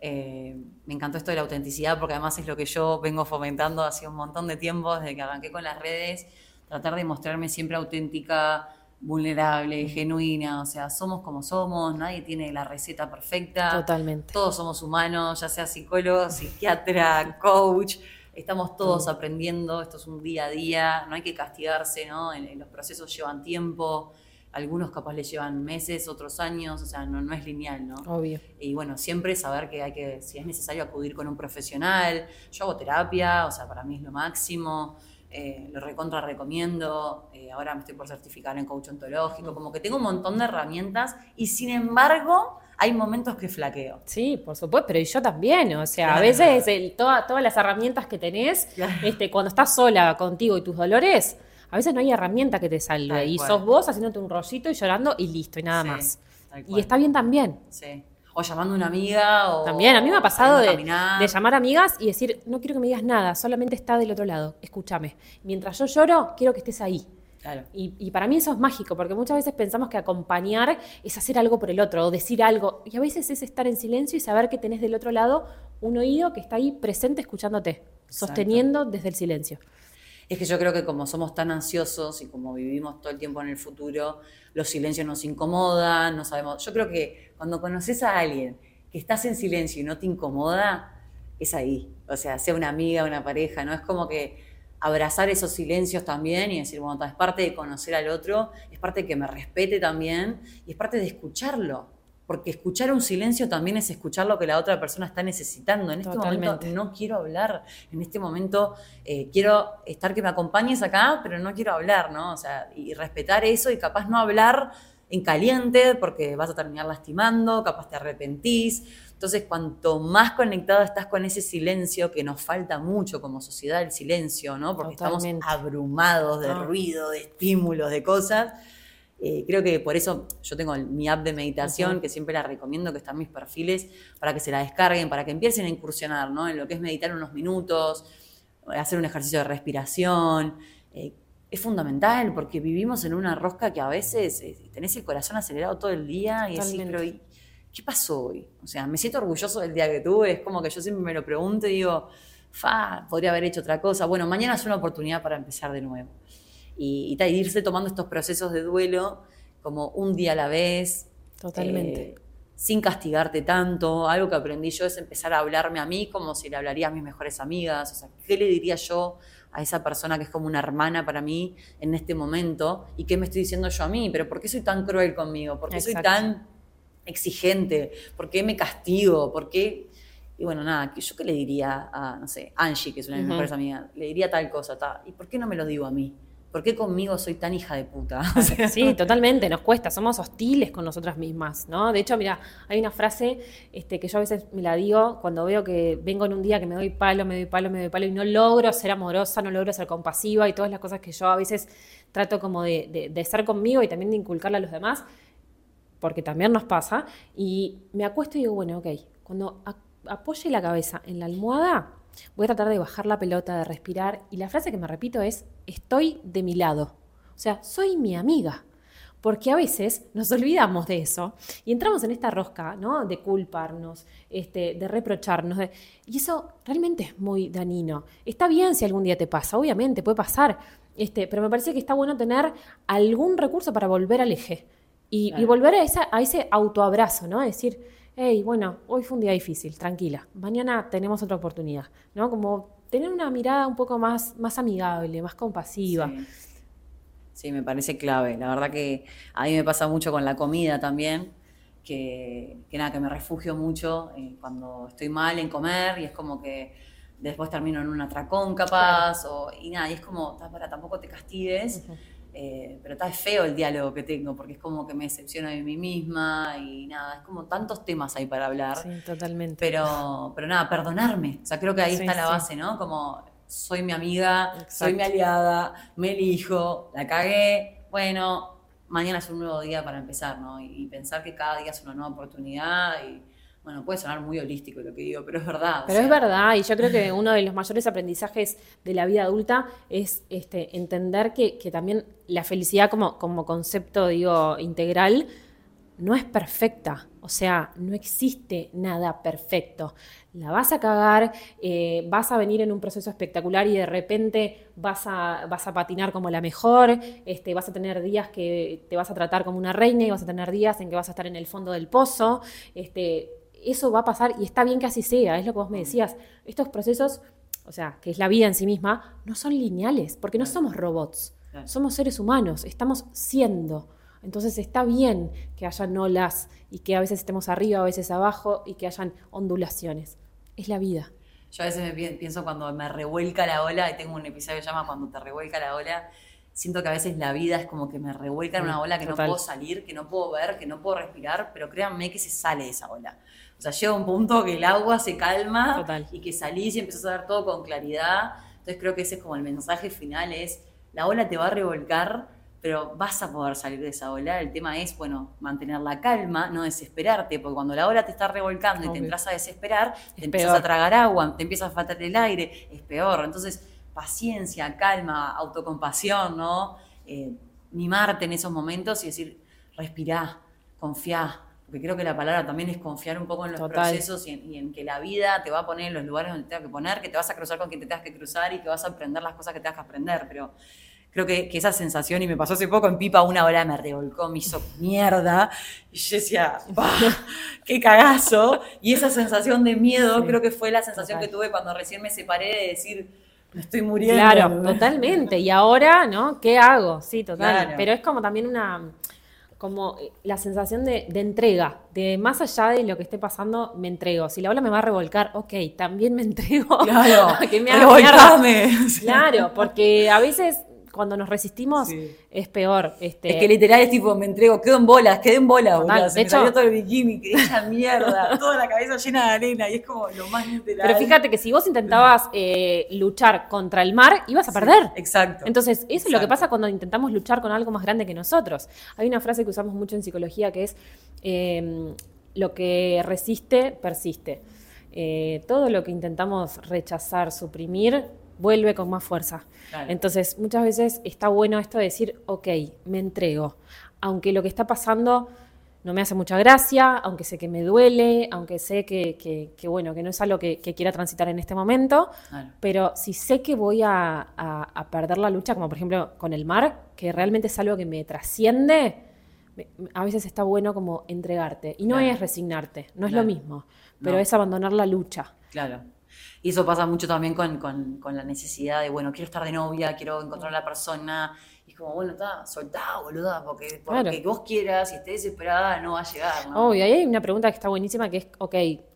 Eh, me encantó esto de la autenticidad porque además es lo que yo vengo fomentando hace un montón de tiempo, desde que arranqué con las redes, tratar de mostrarme siempre auténtica, vulnerable, genuina, o sea, somos como somos, nadie tiene la receta perfecta. Totalmente. Todos somos humanos, ya sea psicólogo, psiquiatra, coach, estamos todos aprendiendo, esto es un día a día, no hay que castigarse, ¿no? los procesos llevan tiempo algunos capaz le llevan meses, otros años, o sea, no, no es lineal, ¿no? Obvio. Y bueno, siempre saber que hay que, si es necesario acudir con un profesional, yo hago terapia, o sea, para mí es lo máximo, eh, lo recontra recomiendo, eh, ahora me estoy por certificar en coach ontológico, como que tengo un montón de herramientas y sin embargo hay momentos que flaqueo. Sí, por supuesto, pero yo también, o sea, a veces todas las herramientas que tenés, este, cuando estás sola contigo y tus dolores, a veces no hay herramienta que te salve y sos vos haciéndote un rollito y llorando y listo, y nada más. Y está bien también. Sí. O llamando a una amiga. O, también, a mí me ha pasado de, de, llamar amigas y decir, no quiero que me digas nada, solamente está del otro lado, escúchame. Mientras yo lloro, quiero que estés ahí. Claro. Y, y, para mí eso es mágico, porque muchas veces pensamos que acompañar es hacer algo por el otro o decir algo. Y a veces es estar en silencio y saber que tenés del otro lado un oído que está ahí presente escuchándote, sosteniendo desde el silencio es que yo creo que como somos tan ansiosos y como vivimos todo el tiempo en el futuro, los silencios nos incomodan, no sabemos. Yo creo que cuando conoces a alguien que estás en silencio y no te incomoda, es ahí. O sea, sea una amiga, una pareja, ¿no? Es como que abrazar esos silencios también y decir, bueno, es parte de conocer al otro, es parte de que me respete también y es parte de escucharlo porque escuchar un silencio también es escuchar lo que la otra persona está necesitando. En este momento no quiero hablar, en este momento eh, quiero estar que me acompañes acá, pero no quiero hablar, ¿no? O sea, y respetar eso y capaz no hablar en caliente porque vas a terminar lastimando, capaz te arrepentís. Entonces, cuanto más conectado estás con ese silencio, que nos falta mucho como sociedad el silencio, ¿no? Porque estamos abrumados de ah. ruido, de estímulos, de cosas eh, creo que por eso yo tengo mi app de meditación, que siempre la recomiendo, que está en mis perfiles, para que se la descarguen, para que empiecen a incursionar ¿no? en lo que es meditar unos minutos, hacer un ejercicio de respiración. Eh, es fundamental porque vivimos en una rosca que a veces eh, tenés el corazón acelerado todo el día y decís, pero ¿qué pasó hoy? O sea, me siento orgulloso del día que tuve, es como que yo siempre me lo pregunto y digo, fa, podría haber hecho otra cosa. Bueno, mañana es una oportunidad para empezar de nuevo y, irse tomando estos procesos de duelo como un día a la vez. Totalmente. Eh, sin castigarte tanto. Algo que aprendí yo es empezar a hablarme a mí como si le hablaría a mis mejores amigas. O sea, ¿qué le diría yo a esa persona que es como una hermana para mí en este momento? ¿Y qué me estoy diciendo yo a mí? ¿Pero por qué soy tan cruel conmigo? ¿Por qué soy tan exigente? ¿Por qué me castigo? ¿Por qué...? Y bueno, nada, ¿yo qué le diría a, no sé, Angie, que es una de mis mejores amigas? Le diría tal cosa, tal. ¿Y por qué no me lo digo a mí? ¿Por qué conmigo soy tan hija de puta? sí, totalmente, nos cuesta, somos hostiles con nosotras mismas, ¿no? De hecho, mira, hay una frase este, que yo a veces me la digo cuando veo que vengo en un día que me doy palo, me doy palo, me doy palo y no logro ser amorosa, no logro ser compasiva y todas las cosas que yo a veces trato como de, de, ser conmigo y también de inculcarle a los demás, porque también nos pasa, y me acuesto y digo, bueno, ok, cuando apoye la cabeza en la almohada, Voy a tratar de bajar la pelota, de respirar. Y la frase que me repito es, estoy de mi lado. O sea, soy mi amiga. Porque a veces nos olvidamos de eso y entramos en esta rosca, ¿no? De culparnos, este, de reprocharnos. Y eso realmente es muy dañino. Está bien si algún día te pasa, obviamente, puede pasar. Este, pero me parece que está bueno tener algún recurso para volver al eje. Y, volver a, esa, a ese autoabrazo, ¿no? Es decir, hey, bueno, hoy fue un día difícil, tranquila, mañana tenemos otra oportunidad, ¿no? Como tener una mirada un poco más, más amigable, más compasiva. Sí. me parece clave. La verdad que a mí me pasa mucho con la comida también, que, nada, que me refugio mucho eh, cuando estoy mal en comer y es como que después termino en un atracón capaz, o, y nada, y es como, para tampoco te castigues. Eh, pero está feo el diálogo que tengo, porque es como que me decepciono de mí misma y nada, es como tantos temas ahí para hablar. Sí, totalmente. Pero, pero nada, perdonarme. O sea, creo que ahí está la base, ¿no? Como soy mi amiga, soy mi aliada, me elijo, la cagué, bueno, mañana es un nuevo día para empezar, ¿no? y pensar que cada día es una nueva oportunidad y bueno, puede sonar muy holístico lo que digo, pero es verdad. Pero es verdad, y yo creo que uno de los mayores aprendizajes de la vida adulta es este, entender que, también la felicidad como, como concepto, digo, integral, no es perfecta. O sea, no existe nada perfecto. La vas a cagar, eh, vas a venir en un proceso espectacular y de repente vas a, vas a patinar como la mejor, este, vas a tener días que te vas a tratar como una reina y vas a tener días en que vas a estar en el fondo del pozo. Este, eso va a pasar y está bien que así sea, es lo que vos me decías. Estos procesos, o sea, que es la vida en sí misma, no son lineales, porque no somos robots, somos seres humanos, estamos siendo. Entonces está bien que hayan olas y que a veces estemos arriba, a veces abajo y que hayan ondulaciones. Es la vida. Yo a veces me pienso cuando me revuelca la ola, y tengo un episodio que se llama Cuando te revuelca la ola, siento que a veces la vida es como que me revuelca en una ola que no puedo salir, que no puedo ver, que no puedo respirar, pero créanme que se sale de esa ola. O sea, llega un punto que el agua se calma y que salís y empezás a ver todo con claridad. Entonces creo que ese es como el mensaje final, es la ola te va a revolcar, pero vas a poder salir de esa ola. El tema es, bueno, mantener la calma, no desesperarte, porque cuando la ola te está revolcando y te entras a desesperar, te empiezas a tragar agua, te empieza a faltar el aire, es peor. Entonces, paciencia, calma, autocompasión, ¿no? Eh, mimarte en esos momentos y decir, respirá, confía, porque creo que la palabra también es confiar un poco en los procesos y en, que la vida te va a poner en los lugares donde te tenga que poner, que te vas a cruzar con quien te tengas que cruzar y que vas a aprender las cosas que tengas que aprender, pero creo que, esa sensación, y me pasó hace poco en Pipa, una hora me revolcó, me hizo mierda, y yo decía, ¡qué cagazo! Y esa sensación de miedo creo que fue la sensación que tuve cuando recién me separé de decir, me estoy muriendo. Claro, totalmente. Y ahora, ¿no? ¿Qué hago? Sí, total. Pero es como también una como eh, la sensación de, entrega, de más allá de lo que esté pasando, me entrego. Si la ola me va a revolcar, ok, también me entrego. Claro, que me Claro, porque a veces cuando nos resistimos es peor. Este... Es que literal es tipo, me entrego, quedo en bolas, quedé en bolas, de se hecho, me todo el bikini, quedé esa mierda, toda la cabeza llena de arena, y es como lo más literal. Pero fíjate que si vos intentabas eh, luchar contra el mar, ibas a perder. exacto. Entonces, eso es lo que pasa cuando intentamos luchar con algo más grande que nosotros. Hay una frase que usamos mucho en psicología que es, em, lo que resiste, persiste. Eh, todo lo que intentamos rechazar, suprimir, vuelve con más fuerza. Entonces, muchas veces está bueno esto de decir, ok, me entrego, aunque lo que está pasando no me hace mucha gracia, aunque sé que me duele, aunque sé que, bueno, que no es algo que, quiera transitar en este momento, pero si sé que voy a, perder la lucha, como por ejemplo con el mar, que realmente es algo que me trasciende, a veces está bueno como entregarte. Y no es resignarte, no es lo mismo, pero es abandonar la lucha. Claro. Y eso pasa mucho también con, con, la necesidad de, bueno, quiero estar de novia, quiero encontrar a la persona. Y es como, bueno, está, soltá, boluda, porque, porque vos quieras y estés desesperada no va a llegar. ¿no? Obvio, ahí hay una pregunta que está buenísima que es, ok,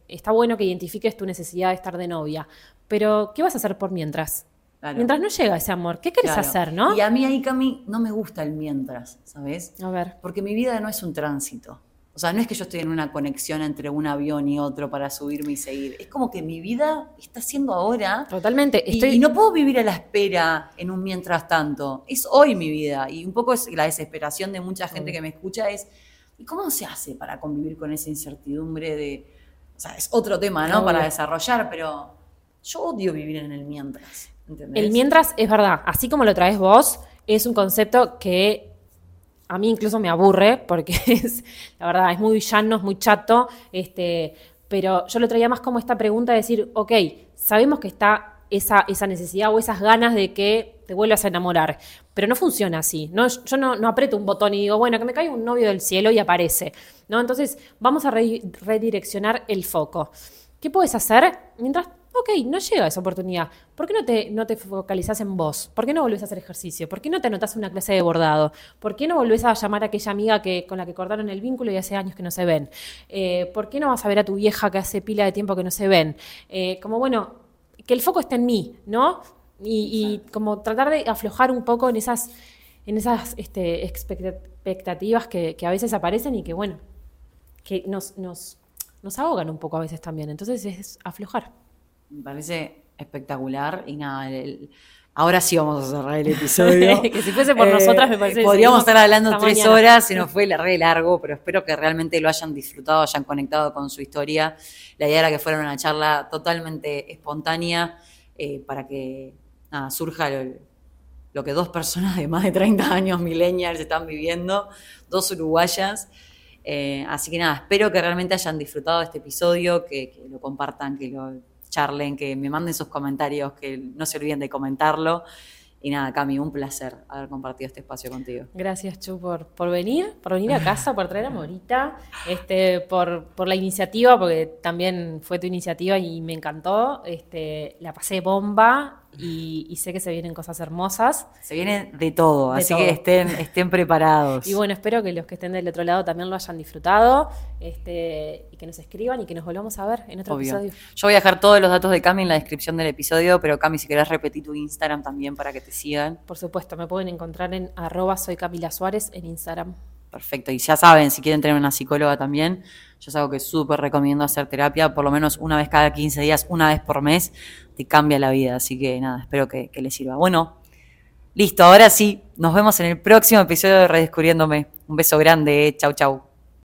está bueno que identifiques tu necesidad de estar de novia, pero ¿qué vas a hacer por mientras? Mientras no llega ese amor, ¿qué querés hacer, no? Y a mí ahí, Cami, no me gusta el mientras, ¿sabes? A ver. Porque mi vida no es un tránsito. O sea, no es que yo estoy en una conexión entre un avión y otro para subirme y seguir. Es como que mi vida está siendo ahora. Totalmente. Estoy... Y, no puedo vivir a la espera en un mientras tanto. Es hoy mi vida. Y un poco es la desesperación de mucha gente que me escucha es, ¿y cómo se hace para convivir con esa incertidumbre de... O sea, es otro tema, ¿no? Para desarrollar, pero yo odio vivir en el mientras. El mientras es verdad. Así como lo traes vos, es un concepto que a mí incluso me aburre porque es, la verdad, es muy llano, es muy chato, este, pero yo lo traía más como esta pregunta de decir, ok, sabemos que está esa, esa necesidad o esas ganas de que te vuelvas a enamorar, pero no funciona así, ¿no? yo no, aprieto un botón y digo, bueno, que me caiga un novio del cielo y aparece, ¿no? Entonces vamos a redireccionar el foco. ¿Qué puedes hacer mientras ok, no llega esa oportunidad. ¿Por qué no te, no te focalizás en vos? ¿Por qué no volvés a hacer ejercicio? ¿Por qué no te anotás una clase de bordado? ¿Por qué no volvés a llamar a aquella amiga que, con la que cortaron el vínculo y hace años que no se ven? Eh, ¿Por qué no vas a ver a tu vieja que hace pila de tiempo que no se ven? Eh, como bueno, que el foco esté en mí, ¿no? Y, como tratar de aflojar un poco en esas, en esas este, expectativas que, que, a veces aparecen y que, bueno, que nos, nos, nos ahogan un poco a veces también. Entonces es aflojar. Me parece espectacular y nada, ahora sí vamos a cerrar el episodio. que si fuese por nosotras me parece. Podríamos estar hablando tres horas, se nos fue re largo, pero espero que realmente lo hayan disfrutado, hayan conectado con su historia. La idea era que fuera una charla totalmente espontánea eh, para que nada, surja lo, que dos personas de más de 30 años, millennials, están viviendo, dos uruguayas. Eh, así que nada, espero que realmente hayan disfrutado este episodio, que lo compartan, que lo charlen, que me manden sus comentarios, que no se olviden de comentarlo. Y nada, Cami, un placer haber compartido este espacio contigo. Gracias, Chu, por, por venir, por venir a casa, por traer a Morita, este, por, por la iniciativa, porque también fue tu iniciativa y me encantó. Este, la pasé bomba y, sé que se vienen cosas hermosas. Se viene de todo, así que estén, estén preparados. Y bueno, espero que los que estén del otro lado también lo hayan disfrutado este, y que nos escriban y que nos volvamos a ver en otro episodio. Yo voy a dejar todos los datos de Cami en la descripción del episodio, pero Cami, si querés repetir tu Instagram también para que te sigan. Por supuesto, me pueden encontrar en arroba soy Camila Suárez en Instagram. Perfecto. Y ya saben, si quieren tener una psicóloga también, yo es algo que súper recomiendo hacer terapia, por lo menos una vez cada 15 días, una vez por mes, te cambia la vida. Así que nada, espero que, que les sirva. Bueno, listo, ahora sí, nos vemos en el próximo episodio de Redescubriéndome. Un beso grande, chau chau.